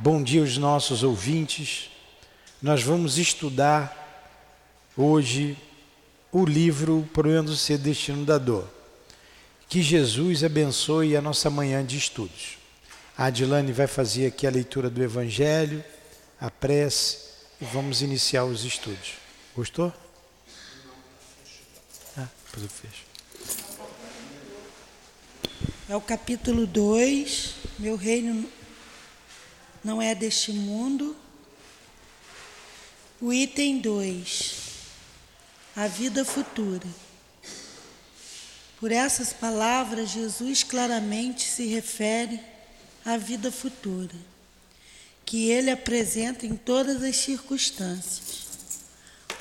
Bom dia aos nossos ouvintes. Nós vamos estudar hoje o livro Proendo Ser Destino da Dor. Que Jesus abençoe a nossa manhã de estudos. A Adilane vai fazer aqui a leitura do Evangelho, a prece e vamos iniciar os estudos. Gostou? Ah, depois eu fecho. É o capítulo 2, Meu Reino não é deste mundo. O item 2, a vida futura. Por essas palavras, Jesus claramente se refere à vida futura, que ele apresenta em todas as circunstâncias,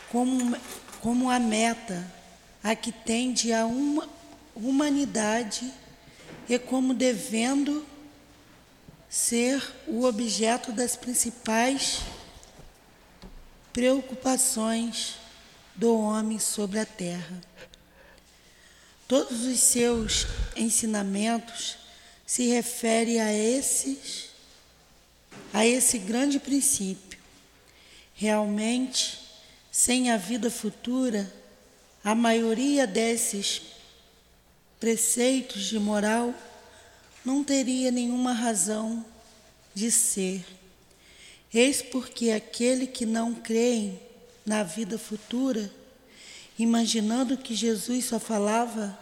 como, como a meta a que tende a uma humanidade e como devendo ser o objeto das principais preocupações do homem sobre a terra. Todos os seus ensinamentos se referem a esses a esse grande princípio. Realmente, sem a vida futura, a maioria desses preceitos de moral não teria nenhuma razão de ser. Eis porque aquele que não crê na vida futura, imaginando que Jesus só falava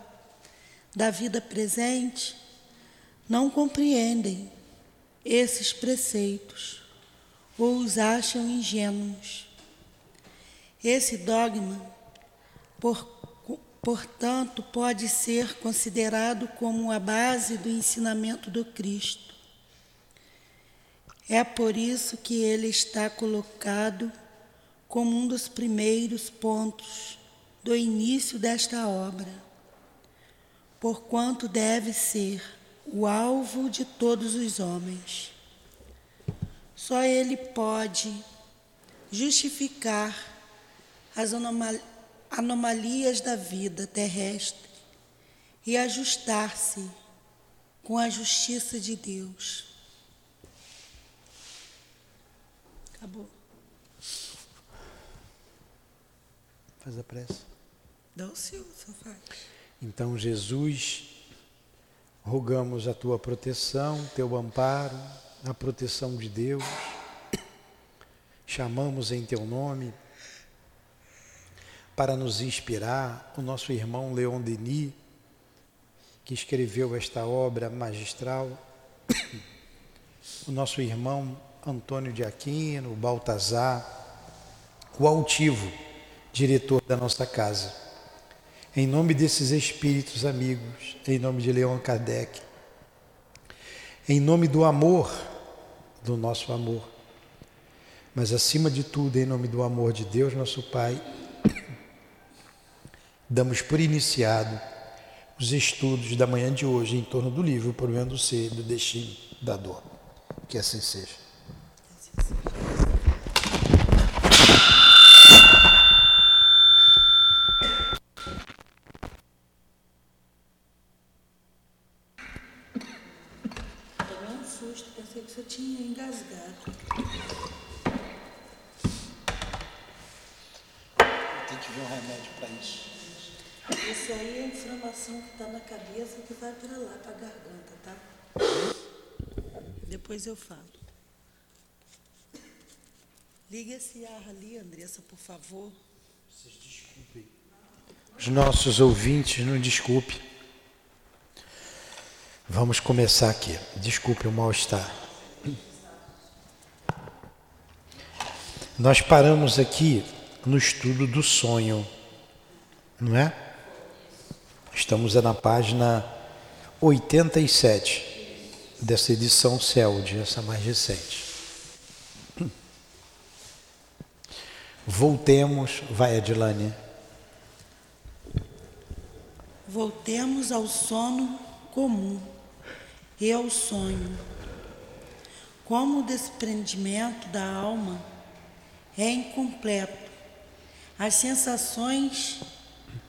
da vida presente, não compreendem esses preceitos ou os acham ingênuos. Esse dogma, por portanto, pode ser considerado como a base do ensinamento do Cristo. É por isso que ele está colocado como um dos primeiros pontos do início desta obra, porquanto deve ser o alvo de todos os homens. Só ele pode justificar as anomalias anomalias da vida terrestre e ajustar-se com a justiça de Deus. Acabou. Faz a prece. Dá o seu, só faz. Então, Jesus, rogamos a tua proteção, teu amparo, a proteção de Deus. Chamamos em teu nome para nos inspirar, o nosso irmão Leon Denis, que escreveu esta obra magistral, o nosso irmão Antônio de Aquino, o Baltazar, o altivo, diretor da nossa casa. Em nome desses espíritos amigos, em nome de Leon Kardec, em nome do amor, do nosso amor, mas acima de tudo, em nome do amor de Deus, nosso Pai, Damos por iniciado os estudos da manhã de hoje em torno do livro Por Meio do Ser, do Destino da Dor. Que assim seja. Tomei um susto, pensei que você tinha engasgado. Tem que ver um remédio para isso. Isso aí é a inflamação que está na cabeça que vai para lá, para a garganta, tá? Depois eu falo. Liga esse ar ali, Andressa, por favor. Vocês desculpem. Os nossos ouvintes, não desculpe. Vamos começar aqui. Desculpe o mal-estar. Nós paramos aqui no estudo do sonho, não é? Estamos na página 87 dessa edição CELD, essa mais recente. Voltemos, vai Adilane. Voltemos ao sono comum e ao sonho. Como o desprendimento da alma é incompleto, as sensações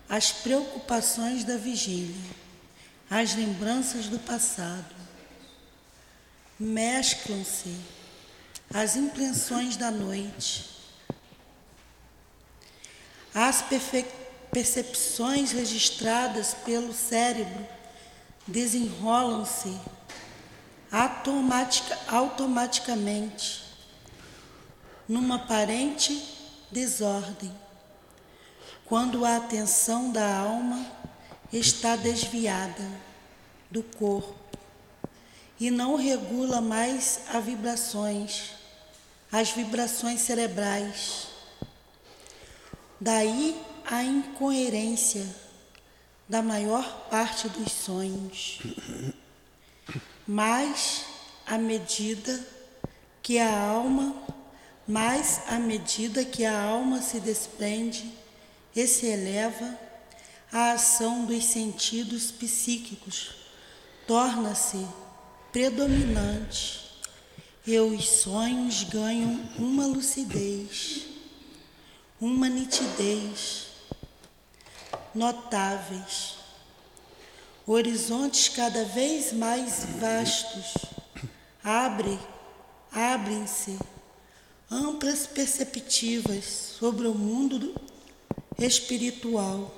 as preocupações da vigília, as lembranças do passado. Mesclam-se as impressões da noite. As percepções registradas pelo cérebro desenrolam-se automatica, automaticamente numa aparente desordem, quando a atenção da alma está desviada do corpo e não regula mais as vibrações, as vibrações cerebrais. Daí a incoerência da maior parte dos sonhos. Mas à medida que a alma, mais à medida que a alma se desprende e se eleva, a ação dos sentidos psíquicos torna-se predominante. E os sonhos ganham uma lucidez, uma nitidez notáveis, horizontes cada vez mais vastos, abre, abrem-se amplas perspectivas sobre o mundo espiritual,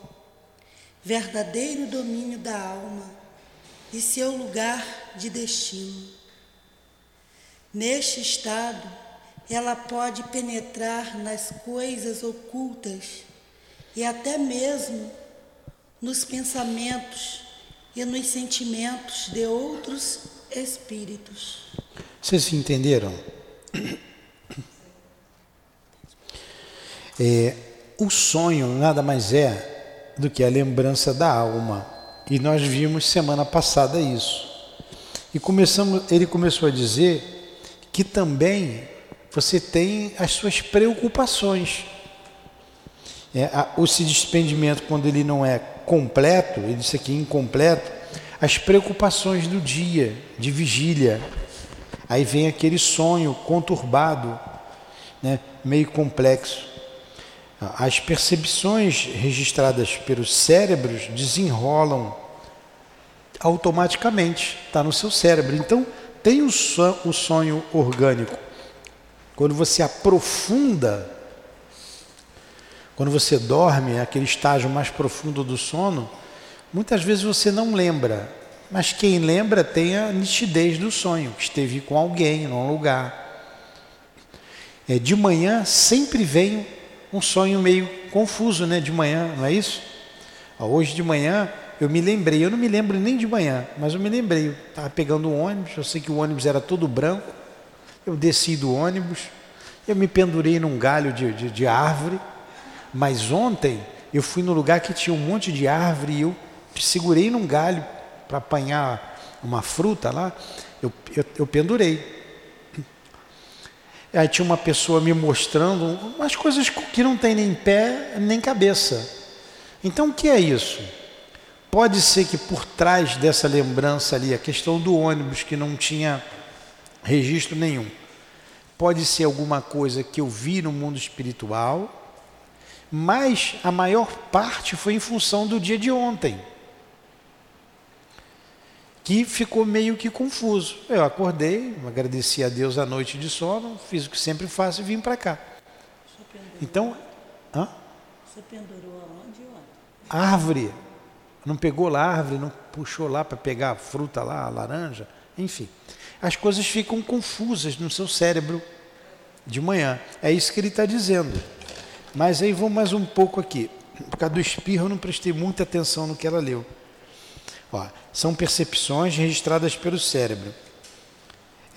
verdadeiro domínio da alma e seu lugar de destino. Neste estado, ela pode penetrar nas coisas ocultas e até mesmo nos pensamentos e nos sentimentos de outros espíritos. Vocês entenderam? É, o sonho nada mais é do que a lembrança da alma. E nós vimos semana passada isso. E começamos, ele começou a dizer que também você tem as suas preocupações. É, a, o se despendimento, quando ele não é completo, ele disse aqui incompleto, as preocupações do dia, de vigília. Aí vem aquele sonho conturbado, né, meio complexo. As percepções registradas pelos cérebros desenrolam automaticamente, está no seu cérebro. Então, tem o sonho orgânico. Quando você aprofunda, quando você dorme, aquele estágio mais profundo do sono, muitas vezes você não lembra, mas quem lembra tem a nitidez do sonho, que esteve com alguém, num lugar. É, de manhã sempre vem um sonho meio confuso, né? De manhã, não é isso? Hoje de manhã eu me lembrei, eu não me lembro nem de manhã, mas eu me lembrei. Eu estava pegando um ônibus, eu sei que o ônibus era todo branco. Eu desci do ônibus, eu me pendurei num galho de, de, de árvore. Mas ontem eu fui no lugar que tinha um monte de árvore e eu segurei num galho para apanhar uma fruta lá. Eu, eu, eu pendurei. Aí tinha uma pessoa me mostrando umas coisas que não tem nem pé nem cabeça. Então o que é isso? Pode ser que por trás dessa lembrança ali, a questão do ônibus que não tinha registro nenhum, pode ser alguma coisa que eu vi no mundo espiritual, mas a maior parte foi em função do dia de ontem que ficou meio que confuso. Eu acordei, agradeci a Deus a noite de sono, fiz o que sempre faço e vim para cá. Então, hã? Você pendurou aonde? Árvore. Não pegou lá a árvore, não puxou lá para pegar a fruta lá, a laranja, enfim. As coisas ficam confusas no seu cérebro de manhã. É isso que ele está dizendo. Mas aí vou mais um pouco aqui. Por causa do espirro, eu não prestei muita atenção no que ela leu. Ó, são percepções registradas pelo cérebro.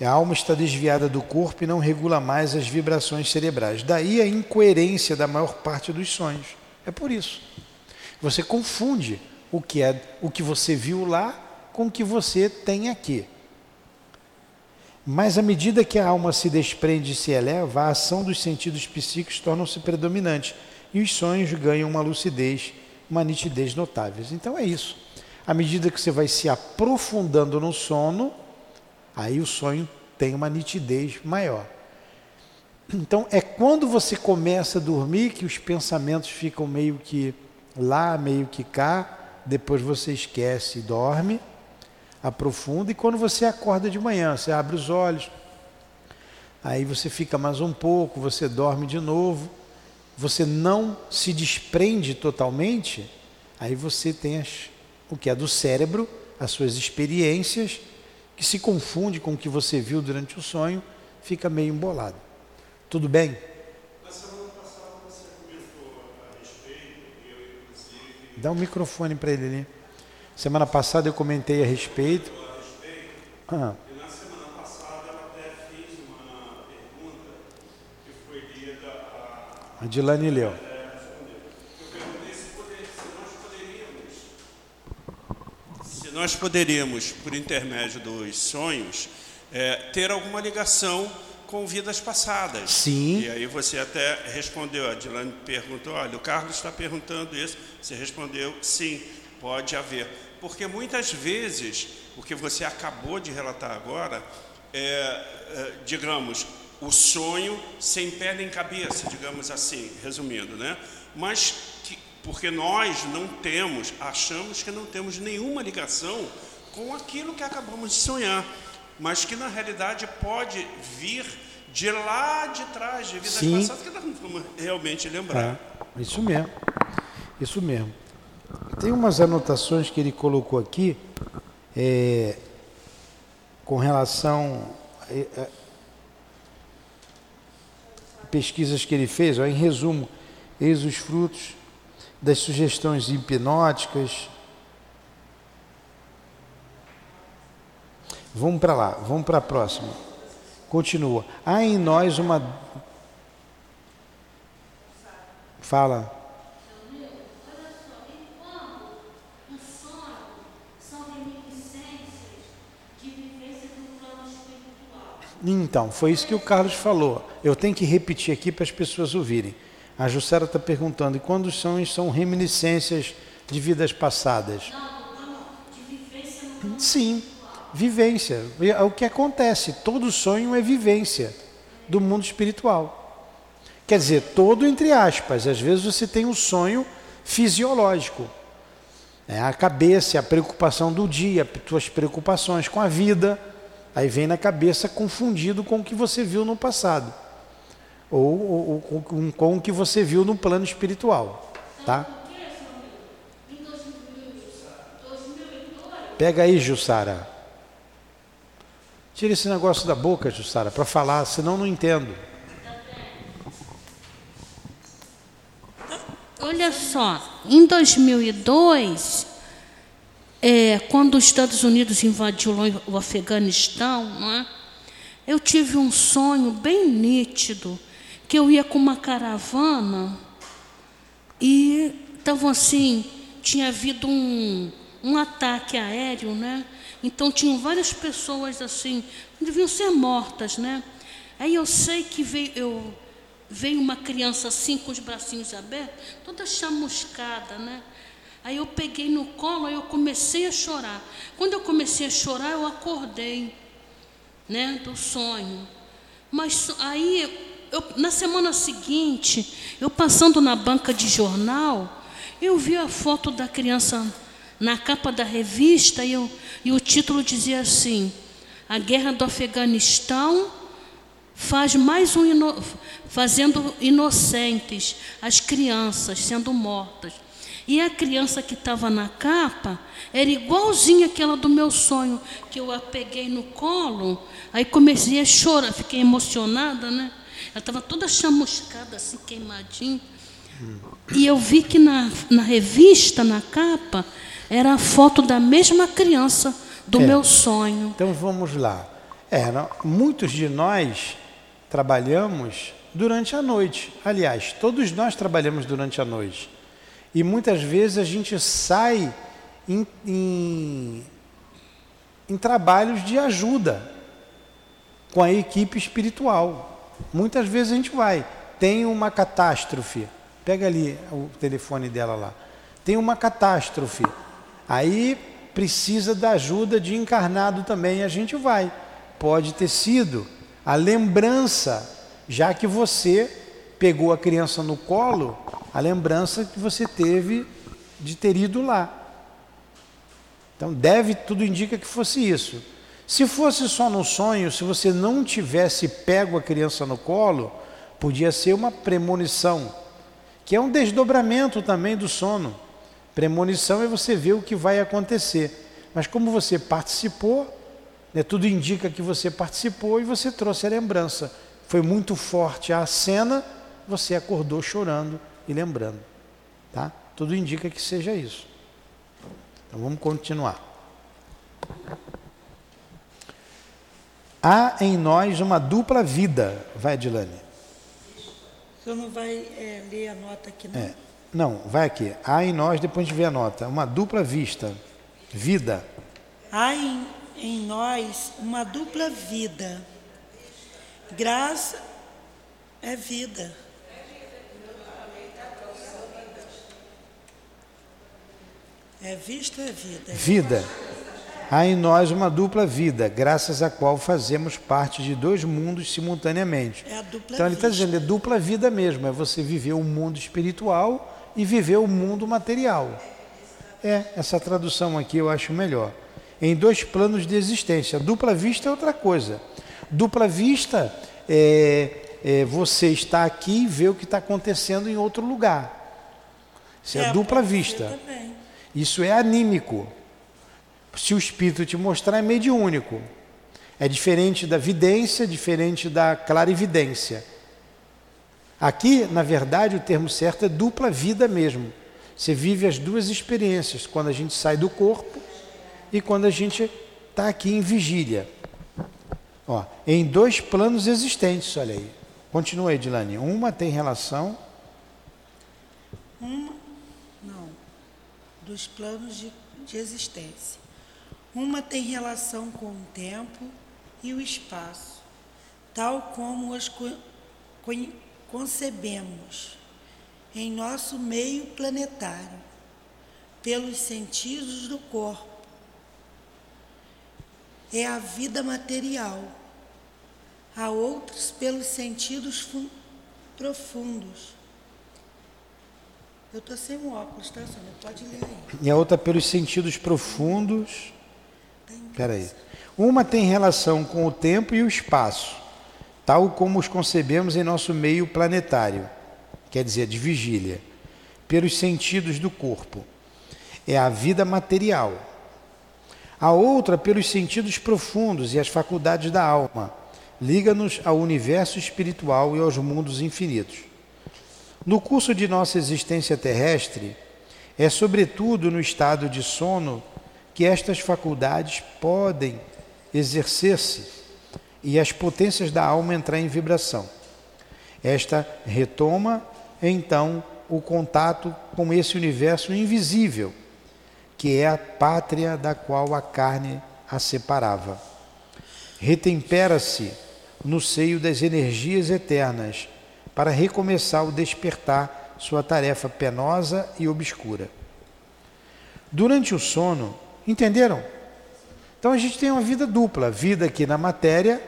A alma está desviada do corpo e não regula mais as vibrações cerebrais. Daí a incoerência da maior parte dos sonhos. É por isso. Você confunde o que é o que você viu lá com o que você tem aqui. Mas à medida que a alma se desprende e se eleva, a ação dos sentidos psíquicos torna-se predominante e os sonhos ganham uma lucidez, uma nitidez notáveis. Então é isso. À medida que você vai se aprofundando no sono, aí o sonho tem uma nitidez maior. Então é quando você começa a dormir que os pensamentos ficam meio que lá, meio que cá, depois você esquece e dorme, aprofunda, e quando você acorda de manhã, você abre os olhos, aí você fica mais um pouco, você dorme de novo, você não se desprende totalmente, aí você tem as, o que é do cérebro, as suas experiências, que se confunde com o que você viu durante o sonho, fica meio embolado. Tudo bem? Dá um microfone para ele ali. Semana passada eu comentei a respeito. Ah. E na semana passada ela até fez uma pergunta que foi lida a. A Dilane leu. Eu perguntei se, poder, se nós poderíamos. Se nós poderíamos, por intermédio dos sonhos, é, ter alguma ligação com vidas passadas. Sim. E aí você até respondeu, a Dilane perguntou, olha, o Carlos está perguntando isso. Você respondeu, sim, pode haver. Porque muitas vezes, o que você acabou de relatar agora, é, é digamos, o sonho sem pé nem cabeça, digamos assim, resumindo, né? Mas que, porque nós não temos, achamos que não temos nenhuma ligação com aquilo que acabamos de sonhar mas que na realidade pode vir de lá de trás, de vidas Sim. passadas, que nós não vamos realmente lembrar. É, isso mesmo, isso mesmo. Tem umas anotações que ele colocou aqui é, com relação a, é, a, é, pesquisas que ele fez, ó, em resumo, eis os frutos das sugestões hipnóticas, Vamos para lá, vamos para a próxima. Continua. Há em nós uma. Fala. Então, foi isso que o Carlos falou. Eu tenho que repetir aqui para as pessoas ouvirem. A Jussara está perguntando: e quando os sonhos são reminiscências de vidas passadas? Não, não, de vivência no Sim, vivência. É o que acontece. Todo sonho é vivência do mundo espiritual. Quer dizer, todo entre aspas. Às vezes você tem um sonho fisiológico. É a cabeça, a preocupação do dia, suas preocupações com a vida. Aí vem na cabeça confundido com o que você viu no passado. Ou, ou, ou com, o que você viu no plano espiritual. Tá? Pega aí, Jussara. Tira esse negócio da boca, Jussara, para falar, senão não entendo. Olha só, em 2002, é, quando os Estados Unidos invadiu o Afeganistão, é? eu tive um sonho bem nítido, que eu ia com uma caravana e estavam assim, tinha havido um, um ataque aéreo, né? Então tinham várias pessoas assim, deviam ser mortas, né? Aí eu sei que veio, eu, veio uma criança assim, com os bracinhos abertos, toda chamuscada, né? Aí eu peguei no colo, aí eu comecei a chorar. Quando eu comecei a chorar, eu acordei, né, do sonho. Mas aí, eu, na semana seguinte, eu passando na banca de jornal, eu vi a foto da criança na capa da revista e, eu, e o título dizia assim: A guerra do Afeganistão faz mais um ino, fazendo inocentes as crianças sendo mortas. E a criança que estava na capa era igualzinha aquela do meu sonho, que eu a peguei no colo, aí comecei a chorar, fiquei emocionada, né? Ela estava toda chamuscada, assim, queimadinha. E eu vi que na, na revista, na capa, era a foto da mesma criança do é. meu sonho. Então vamos lá. É, não, muitos de nós trabalhamos durante a noite. Aliás, todos nós trabalhamos durante a noite. E muitas vezes a gente sai em, em, em trabalhos de ajuda com a equipe espiritual. Muitas vezes a gente vai. Tem uma catástrofe. Pega ali o telefone dela lá. Tem uma catástrofe Aí precisa da ajuda de encarnado também, a gente vai. Pode ter sido a lembrança, já que você pegou a criança no colo, a lembrança que você teve de ter ido lá. Então deve, tudo indica que fosse isso. Se fosse só no sonho, se você não tivesse pego a criança no colo, podia ser uma premonição, que é um desdobramento também do sono. Premonição é você ver o que vai acontecer. Mas como você participou, né, tudo indica que você participou e você trouxe a lembrança. Foi muito forte a cena, você acordou chorando e lembrando. Tá? Tudo indica que seja isso. Então vamos continuar. Há em nós uma dupla vida. Vai, Dilane. O senhor não vai é, ler a nota aqui, não? É. Não, vai aqui. Há em nós, depois de ver a nota, uma dupla vista. Vida. Há em, em nós uma dupla vida. Graça é vida. É vista é vida. Vida. Há em nós uma dupla vida, graças à qual fazemos parte de dois mundos simultaneamente. É a dupla Então ele está dizendo, é dupla vida mesmo, é você viver o mundo espiritual e viver o mundo material. É, essa tradução aqui eu acho melhor. Em dois planos de existência. Dupla vista é outra coisa. Dupla vista é, é você está aqui e vê o que está acontecendo em outro lugar. Isso é, dupla pode ser vista. Isso é anímico. Se o espírito te mostrar, é mediúnico. É diferente da vidência, diferente da clarividência. Aqui, na verdade, o termo certo é dupla vida mesmo. Você vive as duas experiências, quando a gente sai do corpo e quando a gente está aqui em vigília. Ó, em dois planos existentes, olha aí. Continua aí, Dilane. Uma tem relação. Uma, não, dos planos de, de existência. Uma tem relação com o tempo e o espaço, tal como os concebemos em nosso meio planetário, pelos sentidos do corpo. É a vida material. Há outros pelos sentidos fu- profundos. Eu estou sem óculos, tá, Sônia? Pode ler aí. E a outra pelos sentidos profundos. Espera aí. Uma tem relação com o tempo e o espaço, tal como os concebemos em nosso meio planetário, quer dizer, de vigília, pelos sentidos do corpo. É a vida material. A outra pelos sentidos profundos e as faculdades da alma. Liga-nos ao universo espiritual e aos mundos infinitos. No curso de nossa existência terrestre, é sobretudo no estado de sono que estas faculdades podem exercer-se e as potências da alma entrar em vibração. Esta retoma, então, o contato com esse universo invisível, que é a pátria da qual a carne a separava. Retempera-se no seio das energias eternas para recomeçar o despertar sua tarefa penosa e obscura. Durante o sono, entenderam? Então a gente tem uma vida dupla, vida aqui na matéria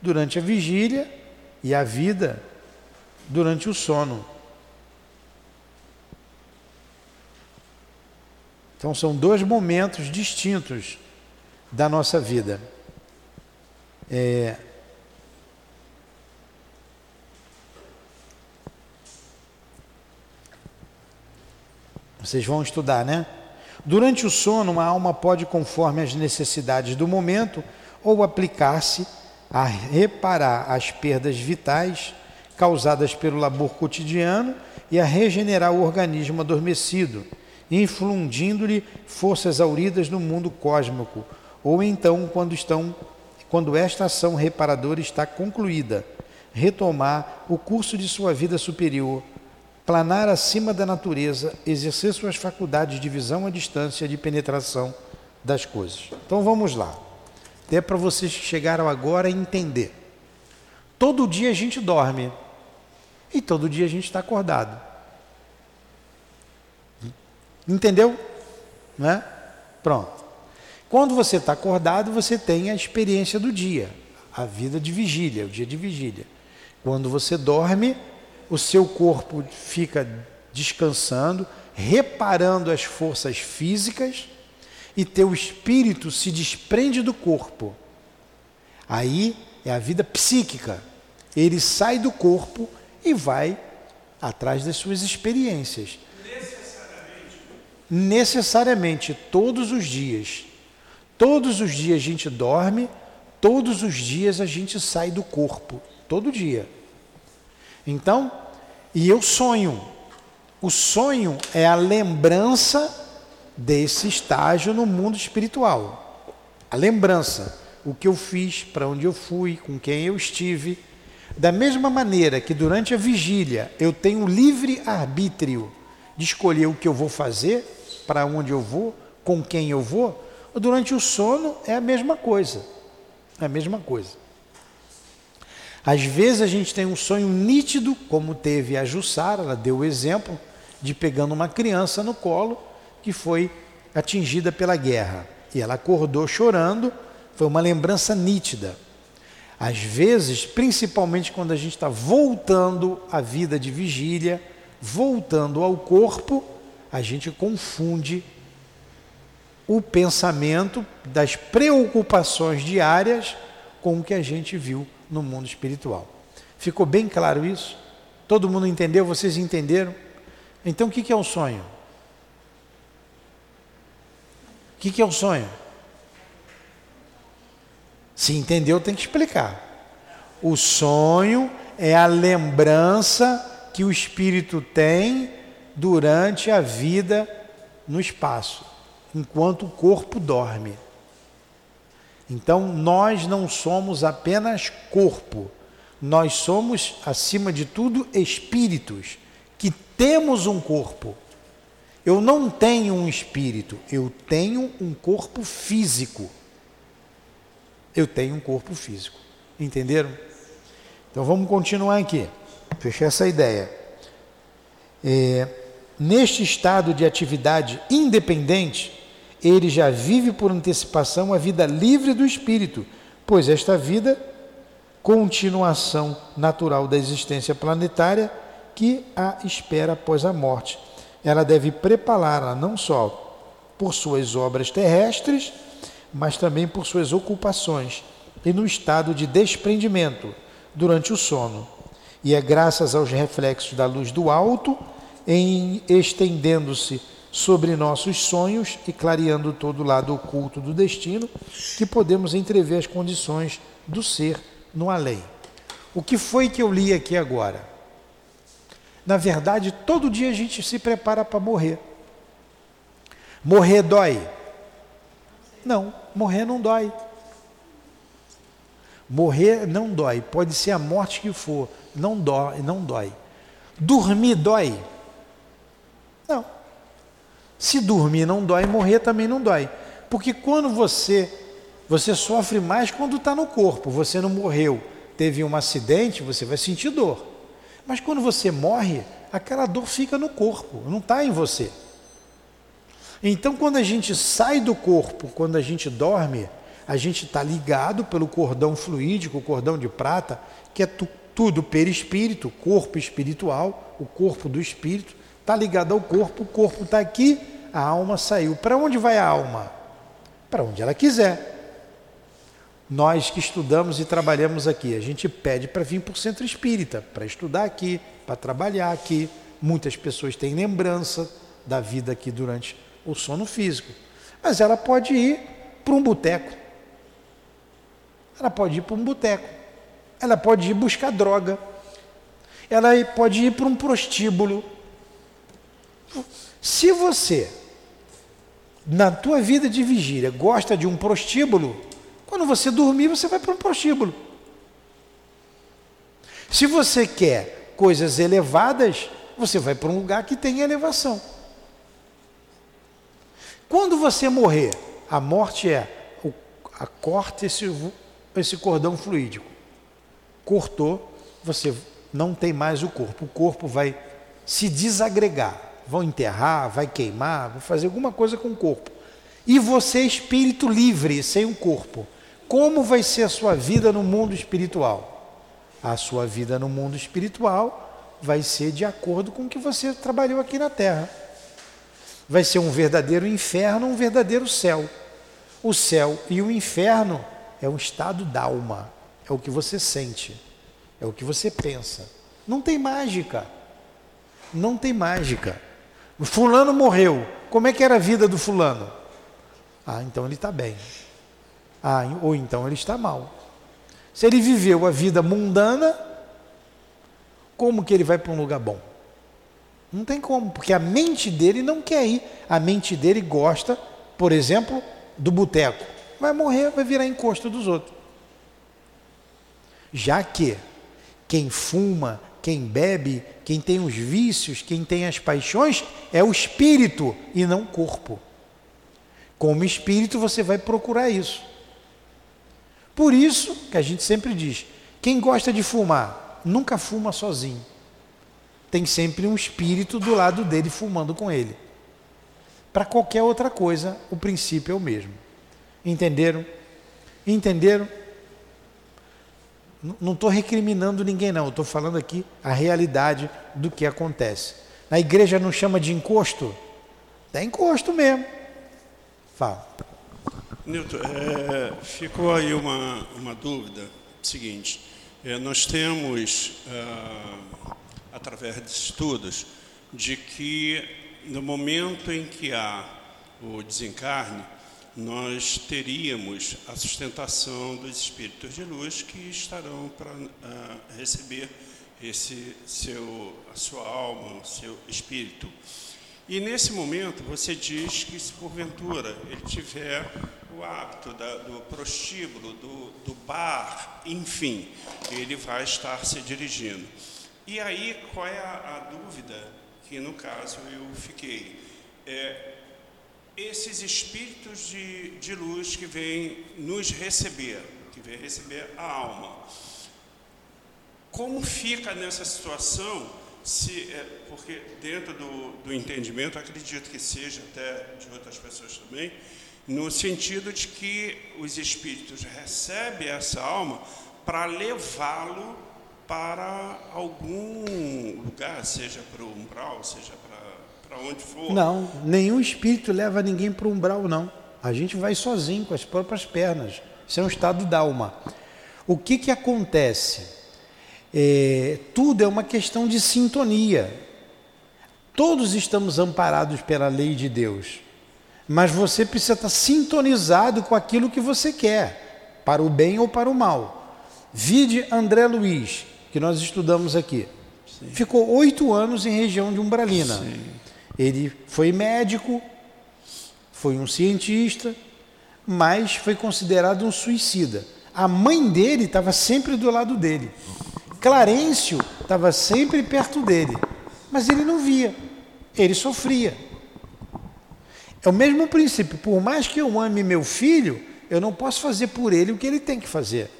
durante a vigília e a vida durante o sono. Então são dois momentos distintos da nossa vida. É, Vocês vão estudar, né? Durante o sono, uma alma pode, conforme as necessidades do momento, ou aplicar-se a reparar as perdas vitais causadas pelo labor cotidiano e a regenerar o organismo adormecido, infundindo-lhe forças auridas no mundo cósmico, ou então, quando, estão, quando esta ação reparadora está concluída, retomar o curso de sua vida superior, planar acima da natureza, exercer suas faculdades de visão à distância de penetração das coisas. Então vamos lá. Até para vocês que chegaram agora entender. Todo dia a gente dorme e todo dia a gente está acordado. Entendeu? Né? Pronto. Quando você está acordado, você tem a experiência do dia, a vida de vigília, o dia de vigília. Quando você dorme, o seu corpo fica descansando, reparando as forças físicas, e teu espírito se desprende do corpo. Aí é a vida psíquica. Ele sai do corpo e vai atrás das suas experiências. Necessariamente. Necessariamente, todos os dias. Todos os dias a gente dorme, todos os dias a gente sai do corpo. Todo dia. Então, e eu sonho. O sonho é a lembrança desse estágio no mundo espiritual. A lembrança, o que eu fiz, para onde eu fui, com quem eu estive. Da mesma maneira que durante a vigília eu tenho livre arbítrio de escolher o que eu vou fazer, para onde eu vou, com quem eu vou, durante o sono é a mesma coisa. É a mesma coisa. Às vezes a gente tem um sonho nítido, como teve a Jussara, ela deu o exemplo de pegando uma criança no colo que foi atingida pela guerra. E ela acordou chorando, foi uma lembrança nítida. Às vezes, principalmente quando a gente está voltando à vida de vigília, voltando ao corpo, a gente confunde o pensamento das preocupações diárias com o que a gente viu no mundo espiritual. Ficou bem claro isso? Todo mundo entendeu? Vocês entenderam? Então, o que é um sonho? O que, é o sonho? Se entendeu, tem que explicar. O sonho é a lembrança que o espírito tem durante a vida no espaço, enquanto o corpo dorme. Então, nós não somos apenas corpo, nós somos, acima de tudo, espíritos que temos um corpo. Eu não tenho um espírito, eu tenho um corpo físico. Eu tenho um corpo físico. Entenderam? Então vamos continuar aqui. Fechei essa ideia. É, neste estado de atividade independente, ele já vive por antecipação a vida livre do espírito, pois esta vida, continuação natural da existência planetária, que a espera após a morte ela deve prepará-la não só por suas obras terrestres, mas também por suas ocupações e no estado de desprendimento durante o sono. E é graças aos reflexos da luz do alto, em estendendo-se sobre nossos sonhos e clareando todo o lado oculto do destino, que podemos entrever as condições do ser no além. O que foi que eu li aqui agora? Na verdade, todo dia a gente se prepara para morrer. Morrer dói? Não, morrer não dói. Morrer não dói, pode ser a morte que for, não dói, não dói. Dormir dói? Se dormir não dói, morrer também não dói. Porque quando você você sofre mais quando está no corpo, você não morreu, teve um acidente, você vai sentir dor. Mas quando você morre, aquela dor fica no corpo, não está em você. Então, quando a gente sai do corpo, quando a gente dorme, a gente está ligado pelo cordão fluídico, o cordão de prata, que é tu, tudo perispírito, corpo espiritual, o corpo do espírito, está ligado ao corpo, o corpo está aqui, a alma saiu. Para onde vai a alma? Para onde ela quiser. Nós que estudamos e trabalhamos aqui, a gente pede para vir para o centro espírita, para estudar aqui, para trabalhar aqui. Muitas pessoas têm lembrança da vida aqui durante o sono físico. Mas ela pode ir para um boteco. Ela pode ir para um boteco. Ela pode ir buscar droga. Ela pode ir para um prostíbulo. Se você, na tua vida de vigília, gosta de um prostíbulo, quando você dormir, você vai para um prostíbulo. Se você quer coisas elevadas, você vai para um lugar que tem elevação. Quando você morrer, a morte é a corta esse, esse cordão fluídico. Cortou, você não tem mais o corpo. O corpo vai se desagregar. Vão enterrar, vai queimar, vai fazer alguma coisa com o corpo. E você espírito livre, sem o corpo. Como vai ser a sua vida no mundo espiritual? A sua vida no mundo espiritual vai ser de acordo com o que você trabalhou aqui na Terra. vai ser um verdadeiro inferno, um verdadeiro céu. O céu e o inferno é um estado d'alma, é o que você sente, é o que você pensa. Não tem mágica. Não tem mágica. O fulano morreu. Como é que era a vida do fulano? Ah, então ele está bem. Ah, ou então ele está mal. Se ele viveu a vida mundana, como que ele vai para um lugar bom? Não tem como, porque a mente dele não quer ir. A mente dele gosta, por exemplo, do boteco. Vai morrer, vai virar encosto dos outros. Já que quem fuma, quem bebe, quem tem os vícios, quem tem as paixões, é o espírito e não o corpo. Como espírito, você vai procurar isso. Por isso que a gente sempre diz: quem gosta de fumar, nunca fuma sozinho. Tem sempre um espírito do lado dele fumando com ele. Para qualquer outra coisa, o princípio é o mesmo. Entenderam? Entenderam? Não estou recriminando ninguém, não. Estou falando aqui a realidade do que acontece. Na igreja não chama de encosto? É encosto mesmo. Fala. Nilton, é, ficou aí uma, uma dúvida seguinte. É, nós temos, ah, através de estudos, de que no momento em que há o desencarne, nós teríamos a sustentação dos espíritos de luz que estarão para uh, receber esse seu, a sua alma, o seu espírito. E nesse momento você diz que se porventura ele tiver o hábito da, do prostíbulo, do, do bar, enfim, ele vai estar se dirigindo. E aí qual é a, a dúvida que no caso eu fiquei? É, esses espíritos de, de luz que vêm nos receber, que vêm receber a alma. Como fica nessa situação, se, é, porque dentro do, do entendimento, acredito que seja até de outras pessoas também, no sentido de que os espíritos recebem essa alma para levá-lo para algum lugar, seja para o umbral, seja para para onde for. Não, nenhum espírito leva ninguém para o umbral, não. A gente vai sozinho, com as próprias pernas. Isso é um estado d'alma. O que, que acontece? É, tudo é uma questão de sintonia. Todos estamos amparados pela lei de Deus, mas você precisa estar sintonizado com aquilo que você quer, para o bem ou para o mal. Vide André Luiz, que nós estudamos aqui. Sim. Ficou oito anos em região de Umbralina. Sim. Ele foi médico, foi um cientista, mas foi considerado um suicida. A mãe dele estava sempre do lado dele. Clarencio estava sempre perto dele, mas ele não via, ele sofria. É o mesmo princípio, por mais que eu ame meu filho, eu não posso fazer por ele o que ele tem que fazer.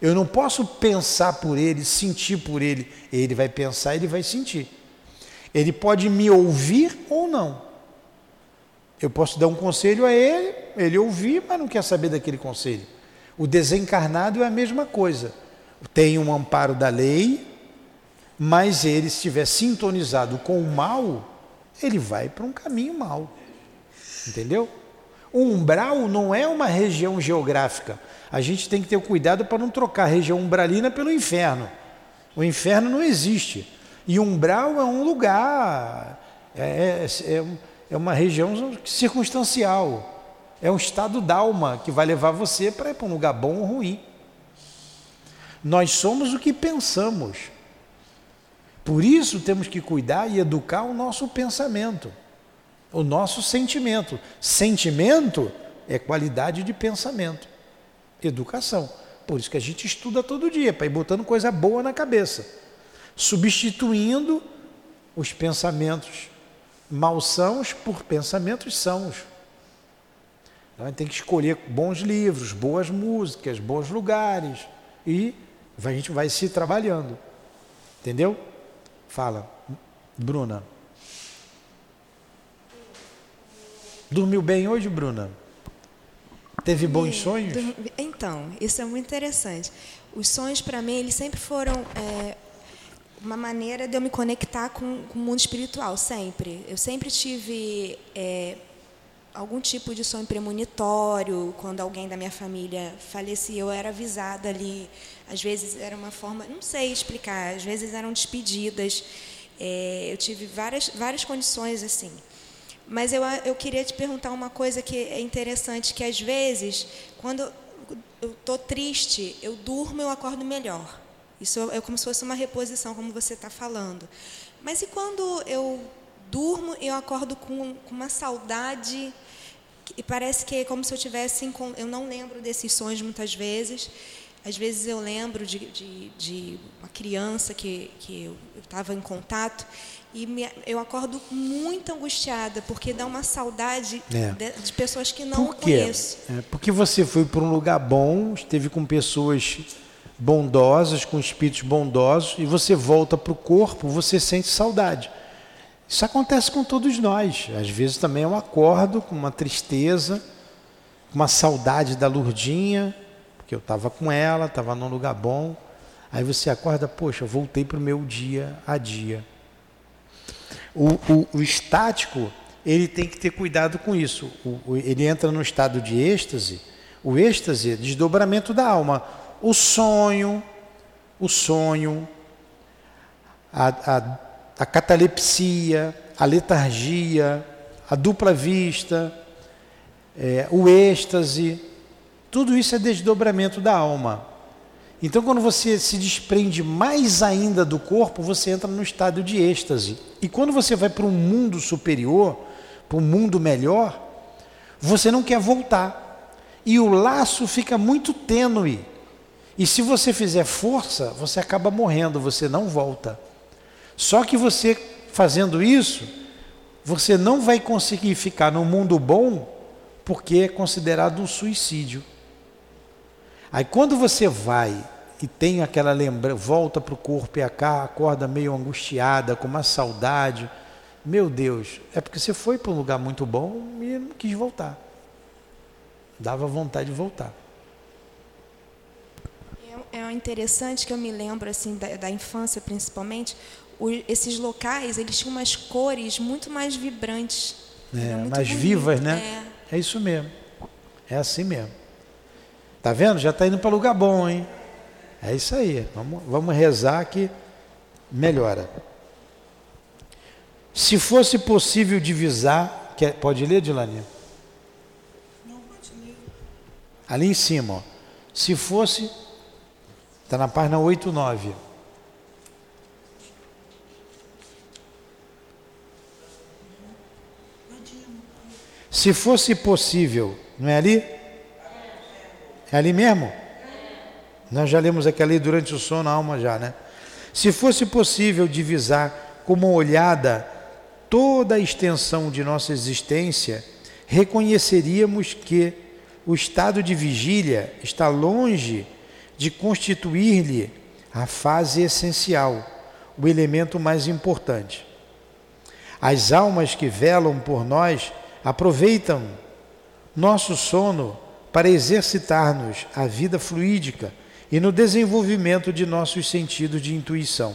Eu não posso pensar por ele, sentir por ele. Ele vai pensar, ele vai sentir. Ele pode me ouvir ou não. Eu posso dar um conselho a ele, ele ouvir, mas não quer saber daquele conselho. O desencarnado é a mesma coisa. Tem um amparo da lei, mas ele estiver sintonizado com o mal, ele vai para um caminho mal. Entendeu? O umbral não é uma região geográfica. A gente tem que ter cuidado para não trocar a região umbralina pelo inferno. O inferno não existe. E umbral é um lugar, é, é, é, é uma região circunstancial, é um estado d'alma que vai levar você para um lugar bom ou ruim. Nós somos o que pensamos. Por isso temos que cuidar e educar o nosso pensamento, o nosso sentimento. Sentimento é qualidade de pensamento, educação. Por isso que a gente estuda todo dia, para ir botando coisa boa na cabeça substituindo os pensamentos malsãos por pensamentos sãos. Então, a gente tem que escolher bons livros, boas músicas, bons lugares e a gente vai se trabalhando. Entendeu? Fala, Bruna. Dormiu bem hoje, Bruna? Teve bons sonhos? Então, isso é muito interessante. Os sonhos, para mim, eles sempre foram é, uma maneira de eu me conectar com, com o mundo espiritual, sempre. Eu sempre tive é, algum tipo de sonho premonitório, quando alguém da minha família falecia, eu era avisada ali. Às vezes era uma forma, não sei explicar, às vezes eram despedidas. É, eu tive várias, várias condições assim. Mas eu, eu queria te perguntar uma coisa que é interessante, que às vezes, quando eu estou triste, eu durmo, eu acordo melhor. Isso é como se fosse uma reposição, como você está falando. Mas e quando eu durmo, eu acordo com, com uma saudade e parece que é como se eu tivesse eu não lembro desses sonhos muitas vezes às vezes eu lembro de, de, de uma criança que, que eu estava em contato e me, eu acordo muito angustiada porque dá uma saudade é. de, de, pessoas que não Por quê? conheço é, porque você foi para um lugar bom esteve com pessoas bondosas com espíritos bondosos e você volta para o corpo você sente saudade isso acontece com todos nós. Às vezes também eu acordo com uma tristeza, uma saudade da Lurdinha, porque eu estava com ela, estava num lugar bom. Aí você acorda, poxa, voltei para o meu dia a dia. O, o, o, estático, ele tem que ter cuidado com isso. O, ele entra no estado de êxtase. O êxtase, desdobramento da alma. O sonho, o sonho, a, a a catalepsia, a letargia, a dupla vista, é, o êxtase, tudo isso é desdobramento da alma. Então, quando você se desprende mais ainda do corpo, você entra no estado de êxtase. E quando você vai para um mundo superior, para um mundo melhor, você não quer voltar. E o laço fica muito tênue. E se você fizer força, você acaba morrendo, você não volta. Só que você fazendo isso, você não vai conseguir ficar no mundo bom, porque é considerado um suicídio. Aí quando você vai e tem aquela lembrança, volta para o corpo e acorda meio angustiada, com uma saudade, meu Deus, é porque você foi para um lugar muito bom e não quis voltar. Dava vontade de voltar. É, interessante que eu me lembro assim da, da infância principalmente esses locais eles tinham umas cores muito mais vibrantes. É, mais bonito. vivas, né? É. é isso mesmo. É assim mesmo. Tá vendo? Já está indo para lugar bom, hein? É isso aí. Vamos, vamos rezar que melhora. Se fosse possível divisar, quer, pode ler, Dilane? Não, pode ler. Ali em cima, ó. Se fosse, está na página 8, 9. Se fosse possível, não é ali? É ali mesmo? Nós já lemos aqui ali durante o sono, a alma já, né? Se fosse possível divisar com uma olhada toda a extensão de nossa existência, reconheceríamos que o estado de vigília está longe de constituir-lhe a fase essencial, o elemento mais importante. As almas que velam por nós aproveitam nosso sono para exercitar-nos a vida fluídica e no desenvolvimento de nossos sentidos de intuição.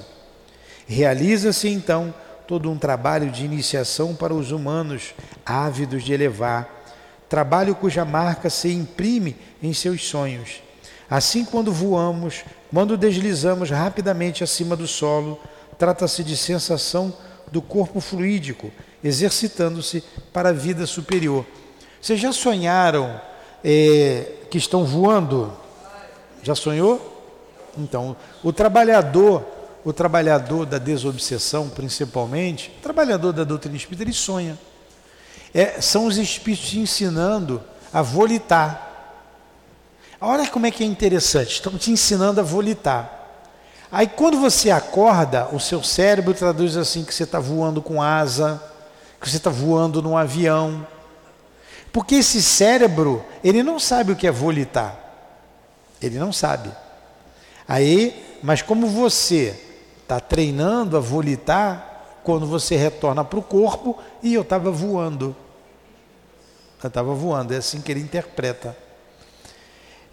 Realiza-se então todo um trabalho de iniciação para os humanos ávidos de elevar, trabalho cuja marca se imprime em seus sonhos. Assim, quando voamos, quando deslizamos rapidamente acima do solo, trata-se de sensação do corpo fluídico exercitando-se para a vida superior. Vocês já sonharam é, que estão voando? Já sonhou? Então, o trabalhador, o trabalhador da desobsessão, principalmente, o trabalhador da doutrina espírita, ele sonha. É, são os espíritos te ensinando a volitar. Olha como é que é interessante, estão te ensinando a volitar. Aí quando você acorda, o seu cérebro traduz assim que você está voando com asa, que você está voando num avião. Porque esse cérebro, ele não sabe o que é volitar. Ele não sabe. Aí, mas como você está treinando a volitar, quando você retorna para o corpo, e eu estava voando. Eu estava voando, é assim que ele interpreta.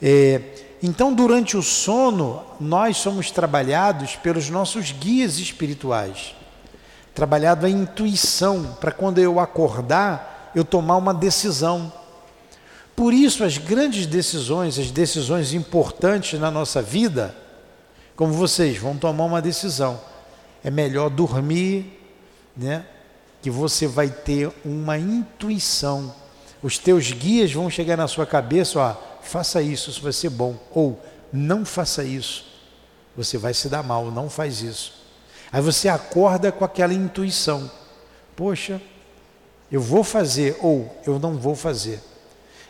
É, Então, durante o sono, nós somos trabalhados pelos nossos guias espirituais. Trabalhado a intuição, para quando eu acordar, eu tomar uma decisão. Por isso, as grandes decisões, as decisões importantes na nossa vida, como vocês vão tomar uma decisão, é melhor dormir, né? Que você vai ter uma intuição. Os teus guias vão chegar na sua cabeça, ó, faça isso, isso vai ser bom. Ou não faça isso, você vai se dar mal, não faz isso. Aí você acorda com aquela intuição: poxa, eu vou fazer ou eu não vou fazer.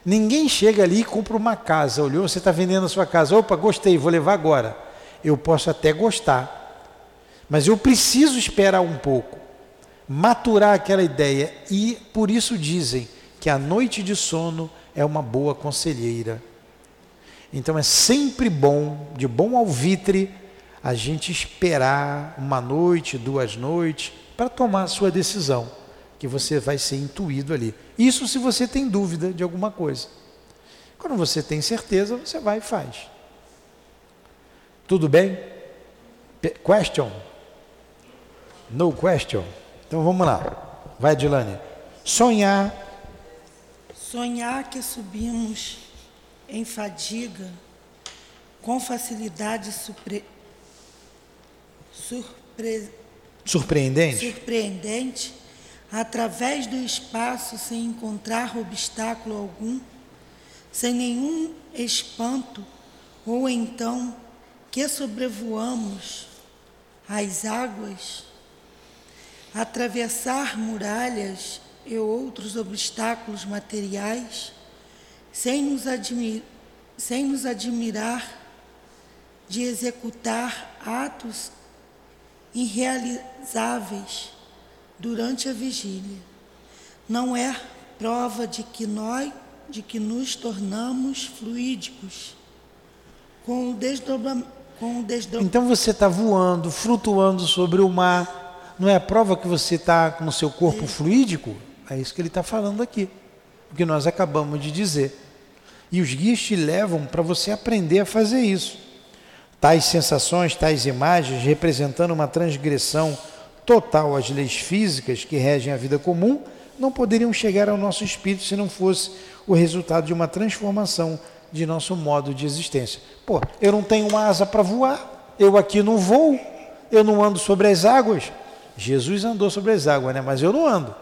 Ninguém chega ali e compra uma casa, olhou, você está vendendo a sua casa, opa, gostei, vou levar agora. Eu posso até gostar, mas eu preciso esperar um pouco, maturar aquela ideia, e por isso dizem que a noite de sono é uma boa conselheira. Então é sempre bom, de bom alvitre, a gente esperar uma noite, duas noites, para tomar a sua decisão, que você vai ser intuído ali. Isso se você tem dúvida de alguma coisa. Quando você tem certeza, você vai e faz. Tudo bem? Question? No question? Então vamos lá. Vai, Dilane. Sonhar. Sonhar que subimos em fadiga, com facilidade surpre... Surpre... surpreendente, surpreendente, através do espaço sem encontrar obstáculo algum, sem nenhum espanto, ou então que sobrevoamos as águas, atravessar muralhas e outros obstáculos materiais, sem nos, admir, sem nos admirar de executar atos irrealizáveis durante a vigília. Não é prova de que nós, de que nos tornamos fluídicos com o desdobramento. Então você está voando, flutuando sobre o mar. Não é a prova que você está com o seu corpo fluídico? É isso que ele está falando aqui o que nós acabamos de dizer. E os guias te levam para você aprender a fazer isso. Tais sensações, tais imagens, representando uma transgressão total às leis físicas que regem a vida comum, não poderiam chegar ao nosso espírito se não fosse o resultado de uma transformação de nosso modo de existência. Pô, eu não tenho asa para voar, eu aqui não vou, eu não ando sobre as águas. Jesus andou sobre as águas, né? mas eu não ando.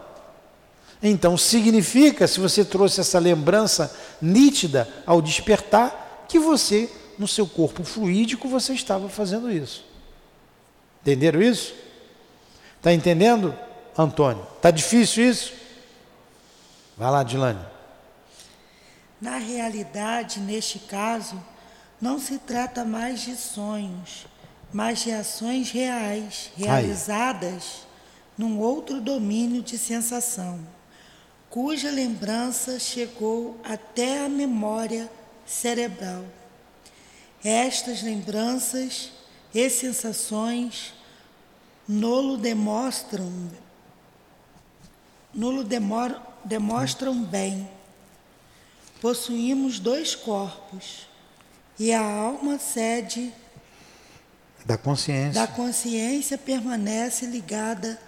Então significa, se você trouxe essa lembrança nítida ao despertar, que você, no seu corpo fluídico, você estava fazendo isso. Entenderam isso? Está entendendo, Antônio? Está difícil isso? Vai lá, Dilane. Na realidade, neste caso, não se trata mais de sonhos, mas de ações reais, realizadas Aí. num outro domínio de sensação cuja lembrança chegou até a memória cerebral. Estas lembranças e sensações nolo demonstram, nolo demor, demonstram bem. Possuímos dois corpos e a alma sede da consciência. Da consciência permanece ligada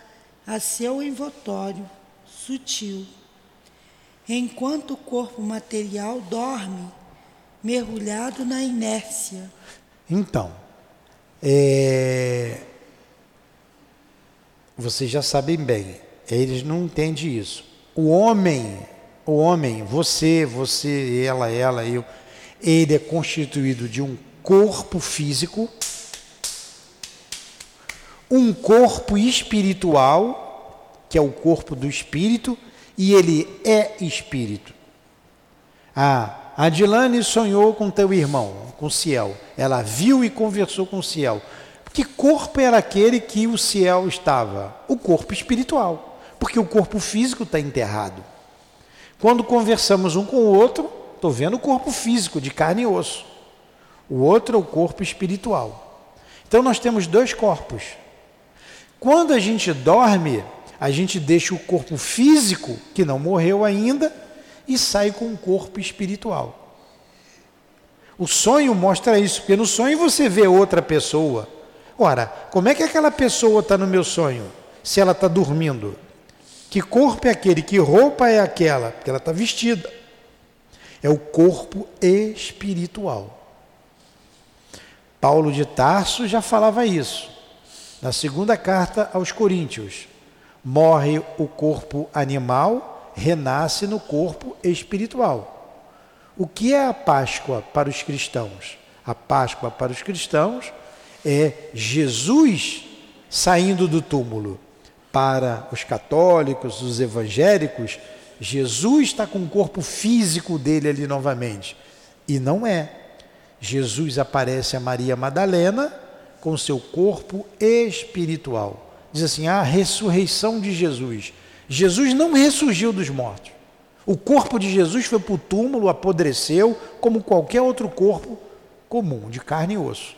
a seu envoltório sutil enquanto o corpo material dorme, mergulhado na inércia. Então, é... vocês já sabem bem, eles não entendem isso. O homem, o homem, você, você, ela, ela, eu, ele é constituído de um corpo físico, um corpo espiritual, que é o corpo do espírito, e ele é espírito. Ah, a Adilane sonhou com teu irmão, com o Ciel. Ela viu e conversou com o Ciel. Que corpo era aquele que o Ciel estava? O corpo espiritual, porque o corpo físico está enterrado. Quando conversamos um com o outro, estou vendo o corpo físico, de carne e osso. O outro é o corpo espiritual. Então nós temos dois corpos. Quando a gente dorme, a gente deixa o corpo físico, que não morreu ainda, e sai com o corpo espiritual. O sonho mostra isso, porque no sonho você vê outra pessoa. Ora, como é que aquela pessoa está no meu sonho? Se ela está dormindo? Que corpo é aquele? Que roupa é aquela? Porque ela está vestida. É o corpo espiritual. Paulo de Tarso já falava isso. Na segunda carta aos Coríntios. Morre o corpo animal, renasce no corpo espiritual. O que é a Páscoa para os cristãos? A Páscoa para os cristãos é Jesus saindo do túmulo. Para os católicos, os evangélicos, Jesus está com o corpo físico dele ali novamente. E não é. Jesus aparece a Maria Madalena com seu corpo espiritual. Diz assim: a ressurreição de Jesus. Jesus não ressurgiu dos mortos. O corpo de Jesus foi para o túmulo, apodreceu, como qualquer outro corpo comum, de carne e osso.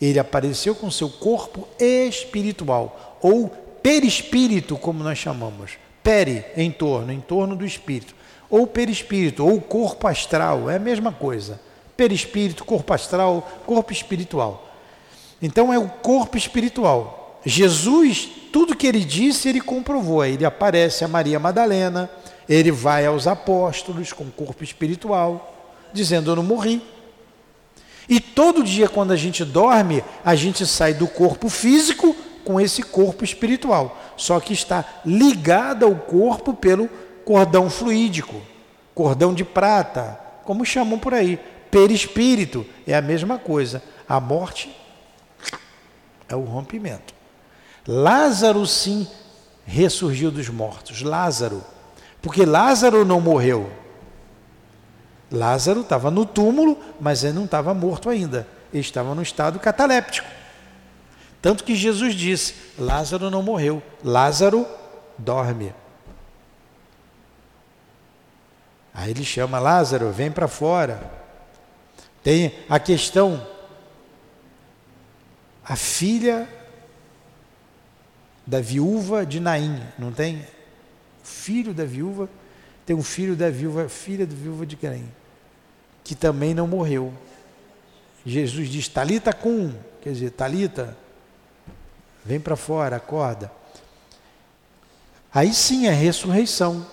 Ele apareceu com seu corpo espiritual, ou perispírito, como nós chamamos. Peri, em torno, em torno do espírito. Ou perispírito, ou corpo astral, é a mesma coisa perispírito, corpo astral, corpo espiritual. Então é o corpo espiritual. Jesus, tudo que ele disse, ele comprovou. Ele aparece a Maria Madalena, ele vai aos apóstolos com corpo espiritual, dizendo: Eu não morri. E todo dia, quando a gente dorme, a gente sai do corpo físico com esse corpo espiritual, só que está ligado ao corpo pelo cordão fluídico, cordão de prata, como chamam por aí, perispírito é a mesma coisa. A morte é o rompimento. Lázaro sim ressurgiu dos mortos. Lázaro. Porque Lázaro não morreu. Lázaro estava no túmulo, mas ele não estava morto ainda. Ele estava no estado cataléptico. Tanto que Jesus disse: Lázaro não morreu, Lázaro dorme. Aí ele chama Lázaro, vem para fora. Tem a questão, a filha da viúva de Naim, não tem? Filho da viúva, tem um filho da viúva, filha da viúva de Naim, que também não morreu. Jesus diz: Talita cum, quer dizer, Talita, vem para fora, acorda. Aí sim é ressurreição.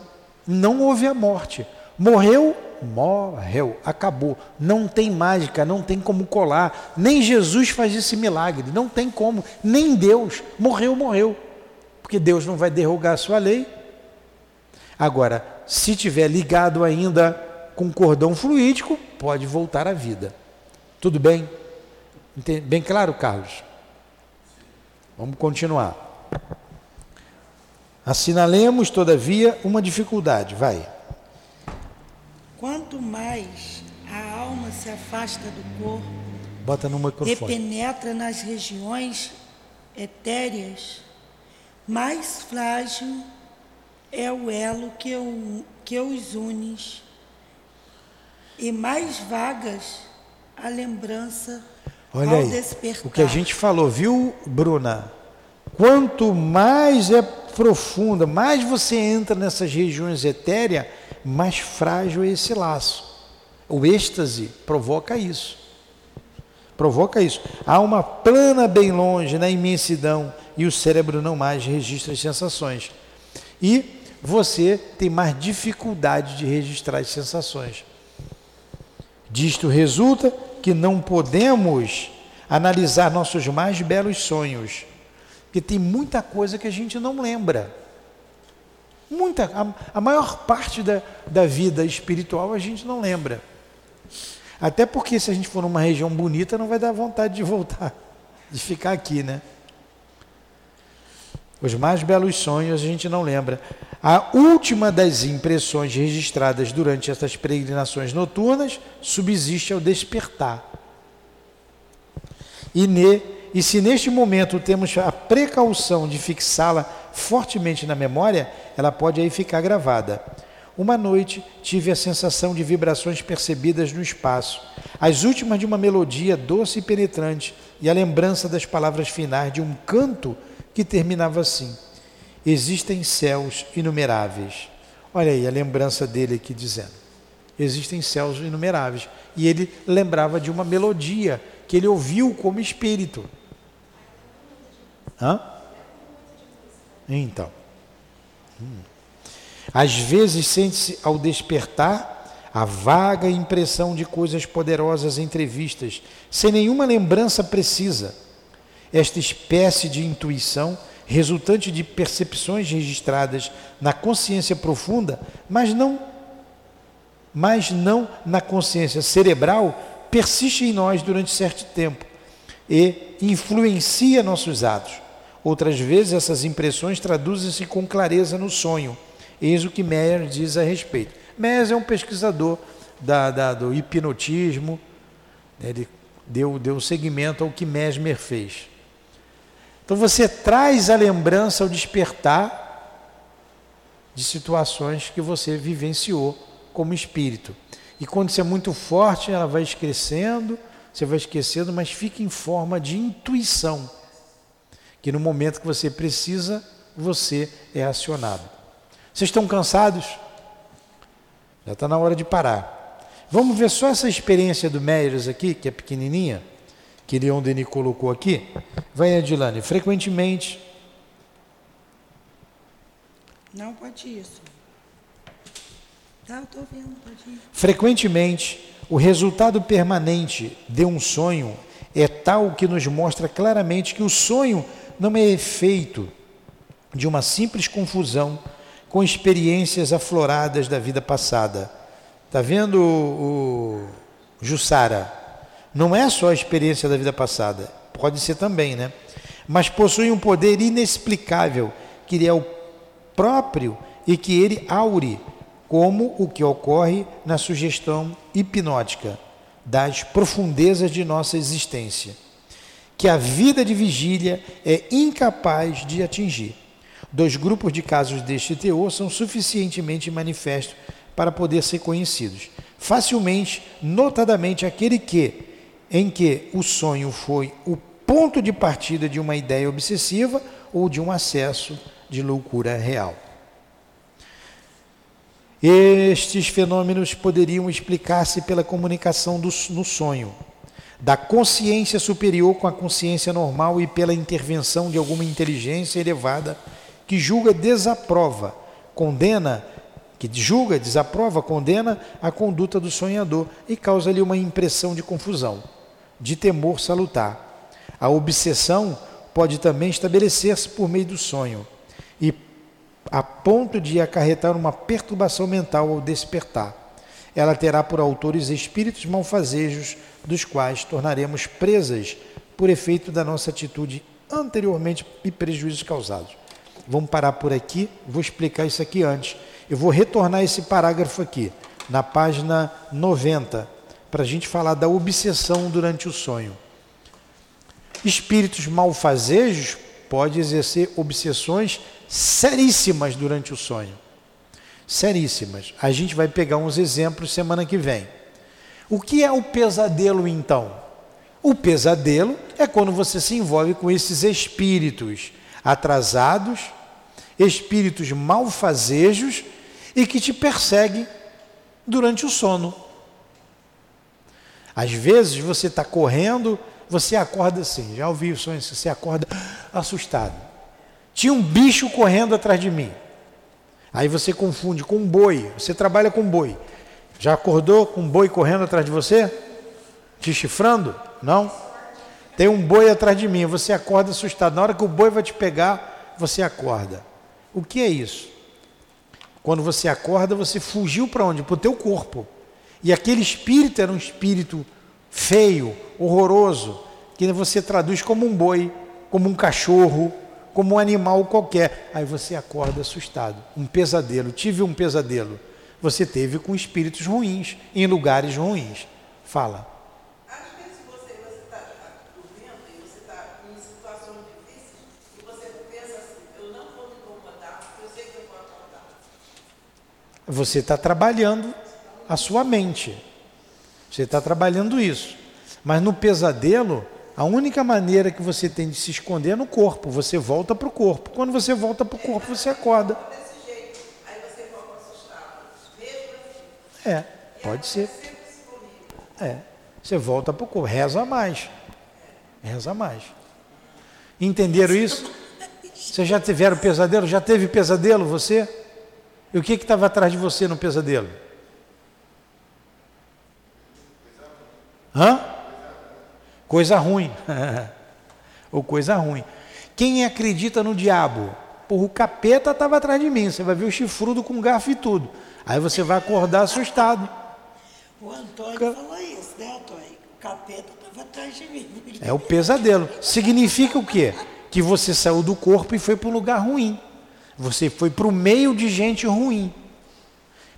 Não houve a morte. Morreu morreu, acabou. Não tem mágica, não tem como colar. Nem Jesus faz esse milagre, não tem como. Nem Deus. Morreu, morreu. Porque Deus não vai derrogar a sua lei. Agora, se tiver ligado ainda com cordão fluídico, pode voltar à vida. Tudo bem? Bem claro, Carlos? Vamos continuar. Assinalemos, todavia, uma dificuldade. Vai. Quanto mais a alma se afasta do corpo Bota no microfone. e penetra nas regiões etéreas, mais frágil é o elo que, o, que os une e mais vagas a lembrança Olha ao aí, despertar. o que a gente falou, viu, Bruna? Quanto mais é profunda, mais você entra nessas regiões etéreas, mais frágil é esse laço. O êxtase provoca isso. Provoca isso. Há uma plana bem longe, na imensidão, e o cérebro não mais registra as sensações. E você tem mais dificuldade de registrar as sensações. Disto resulta que não podemos analisar nossos mais belos sonhos, porque tem muita coisa que a gente não lembra. Muita, a, a maior parte da, da vida espiritual a gente não lembra. Até porque se a gente for numa região bonita, não vai dar vontade de voltar, de ficar aqui, né? Os mais belos sonhos a gente não lembra. A última das impressões registradas durante essas peregrinações noturnas subsiste ao despertar. E, ne, e se neste momento temos a precaução de fixá-la fortemente na memória, ela pode aí ficar gravada. Uma noite tive a sensação de vibrações percebidas no espaço, as últimas de uma melodia doce e penetrante, e a lembrança das palavras finais de um canto que terminava assim: Existem céus inumeráveis. Olha aí a lembrança dele aqui dizendo: Existem céus inumeráveis. e ele lembrava de uma melodia que ele ouviu como espírito. Hã? Então. Hum. Às vezes sente-se ao despertar a vaga impressão de coisas poderosas entrevistas, sem nenhuma lembrança precisa. Esta espécie de intuição, resultante de percepções registradas na consciência profunda, mas não mas não na consciência cerebral, persiste em nós durante certo tempo e influencia nossos atos. Outras vezes essas impressões traduzem-se com clareza no sonho. Eis o que Meyer diz a respeito. Mes é um pesquisador da, da, do hipnotismo, né, ele deu, deu seguimento ao que Mesmer fez. Então você traz a lembrança ao despertar de situações que você vivenciou como espírito. E quando isso é muito forte, ela vai crescendo, você vai esquecendo, mas fica em forma de intuição. Que no momento que você precisa, você é acionado. Vocês estão cansados? Já está na hora de parar. Vamos ver só essa experiência do Meyers aqui, que é pequenininha, que Leon Denis colocou aqui. Vai, Adilane. Frequentemente. Não, pode. Isso. Tá, estou vendo, pode ir. Frequentemente, o resultado permanente de um sonho é tal que nos mostra claramente que o sonho não é efeito de uma simples confusão com experiências afloradas da vida passada. Está vendo o, o Jussara? Não é só a experiência da vida passada, pode ser também, né? Mas possui um poder inexplicável, que ele é o próprio e que ele aure, como o que ocorre na sugestão hipnótica das profundezas de nossa existência, que a vida de vigília é incapaz de atingir. Dois grupos de casos deste teor são suficientemente manifestos para poder ser conhecidos. Facilmente, notadamente aquele que, em que o sonho foi o ponto de partida de uma ideia obsessiva ou de um acesso de loucura real. Estes fenômenos poderiam explicar-se pela comunicação do, no sonho, da consciência superior com a consciência normal e pela intervenção de alguma inteligência elevada que julga, desaprova, condena, que julga, desaprova, condena a conduta do sonhador e causa-lhe uma impressão de confusão, de temor salutar. A obsessão pode também estabelecer-se por meio do sonho e a ponto de acarretar uma perturbação mental ao despertar. Ela terá por autores espíritos malfazejos, dos quais tornaremos presas por efeito da nossa atitude anteriormente e prejuízos causados. Vamos parar por aqui, vou explicar isso aqui antes. Eu vou retornar esse parágrafo aqui, na página 90, para a gente falar da obsessão durante o sonho. Espíritos malfazejos podem exercer obsessões seríssimas durante o sonho. Seríssimas. A gente vai pegar uns exemplos semana que vem. O que é o pesadelo então? O pesadelo é quando você se envolve com esses espíritos atrasados, espíritos malfazejos e que te perseguem durante o sono. Às vezes você está correndo, você acorda assim, já ouvi o sonho, você acorda assustado. Tinha um bicho correndo atrás de mim. Aí você confunde com um boi, você trabalha com boi. Já acordou com um boi correndo atrás de você? Te chifrando? Não? Tem um boi atrás de mim, você acorda assustado. Na hora que o boi vai te pegar, você acorda. O que é isso? Quando você acorda, você fugiu para onde? Para o teu corpo. E aquele espírito era um espírito feio, horroroso, que você traduz como um boi, como um cachorro, como um animal qualquer. Aí você acorda assustado. Um pesadelo. Tive um pesadelo. Você teve com espíritos ruins, em lugares ruins. Fala. Você está trabalhando a sua mente. Você está trabalhando isso. Mas no pesadelo, a única maneira que você tem de se esconder é no corpo. Você volta para o corpo. Quando você volta para o corpo, você acorda. É, pode ser. É. Você volta para o corpo, reza mais. Reza mais. Entenderam isso? Vocês já tiveram pesadelo? Já teve pesadelo você? E o que estava atrás de você no pesadelo? Hã? Coisa ruim. Ou coisa ruim. Quem acredita no diabo? Porra, o capeta estava atrás de mim. Você vai ver o chifrudo com garfo e tudo. Aí você vai acordar assustado. O Antônio Ca... falou isso, né, Antônio? O capeta estava atrás de mim. É o pesadelo. Significa o quê? Que você saiu do corpo e foi para um lugar ruim. Você foi para o meio de gente ruim.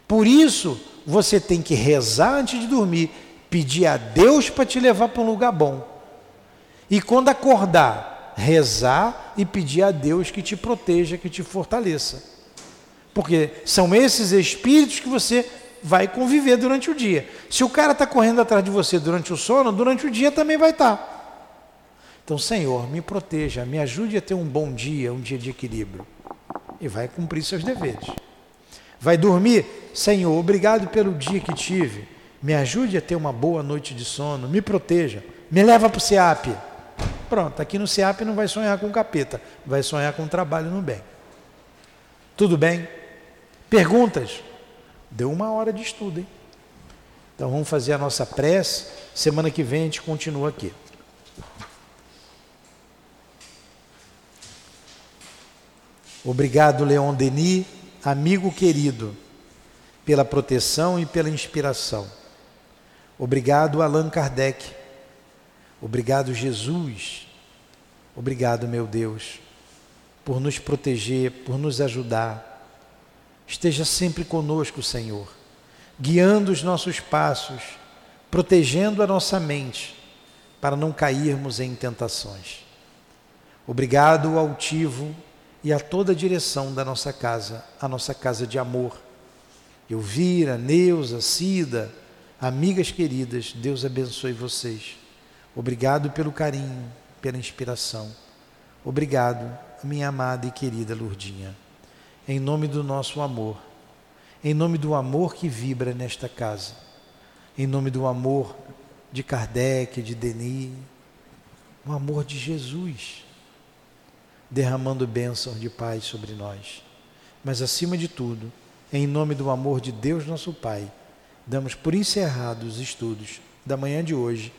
Por isso, você tem que rezar antes de dormir, pedir a Deus para te levar para um lugar bom. E quando acordar, rezar e pedir a Deus que te proteja, que te fortaleça. Porque são esses espíritos que você vai conviver durante o dia. Se o cara está correndo atrás de você durante o sono, durante o dia também vai estar. Tá. Então, Senhor, me proteja, me ajude a ter um bom dia, um dia de equilíbrio. E vai cumprir seus deveres. Vai dormir? Senhor, obrigado pelo dia que tive. Me ajude a ter uma boa noite de sono. Me proteja. Me leva para o SEAP. Pronto, aqui no SEAP não vai sonhar com capeta, vai sonhar com trabalho no bem. Tudo bem? Perguntas? Deu uma hora de estudo, hein? Então vamos fazer a nossa prece. Semana que vem a gente continua aqui. Obrigado, Leon Denis, amigo querido, pela proteção e pela inspiração. Obrigado, Allan Kardec. Obrigado, Jesus. Obrigado, meu Deus, por nos proteger, por nos ajudar Esteja sempre conosco, Senhor, guiando os nossos passos, protegendo a nossa mente, para não cairmos em tentações. Obrigado altivo e a toda a direção da nossa casa, a nossa casa de amor. Elvira, Neuza, Cida, amigas queridas, Deus abençoe vocês. Obrigado pelo carinho, pela inspiração. Obrigado, minha amada e querida Lurdinha em nome do nosso amor, em nome do amor que vibra nesta casa, em nome do amor de Kardec, de Denis, o amor de Jesus, derramando bênçãos de paz sobre nós. Mas acima de tudo, em nome do amor de Deus nosso Pai, damos por encerrados os estudos da manhã de hoje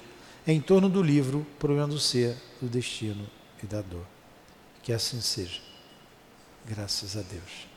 em torno do livro Problema do Ser, do Destino e da Dor. Que assim seja. Graças a Deus.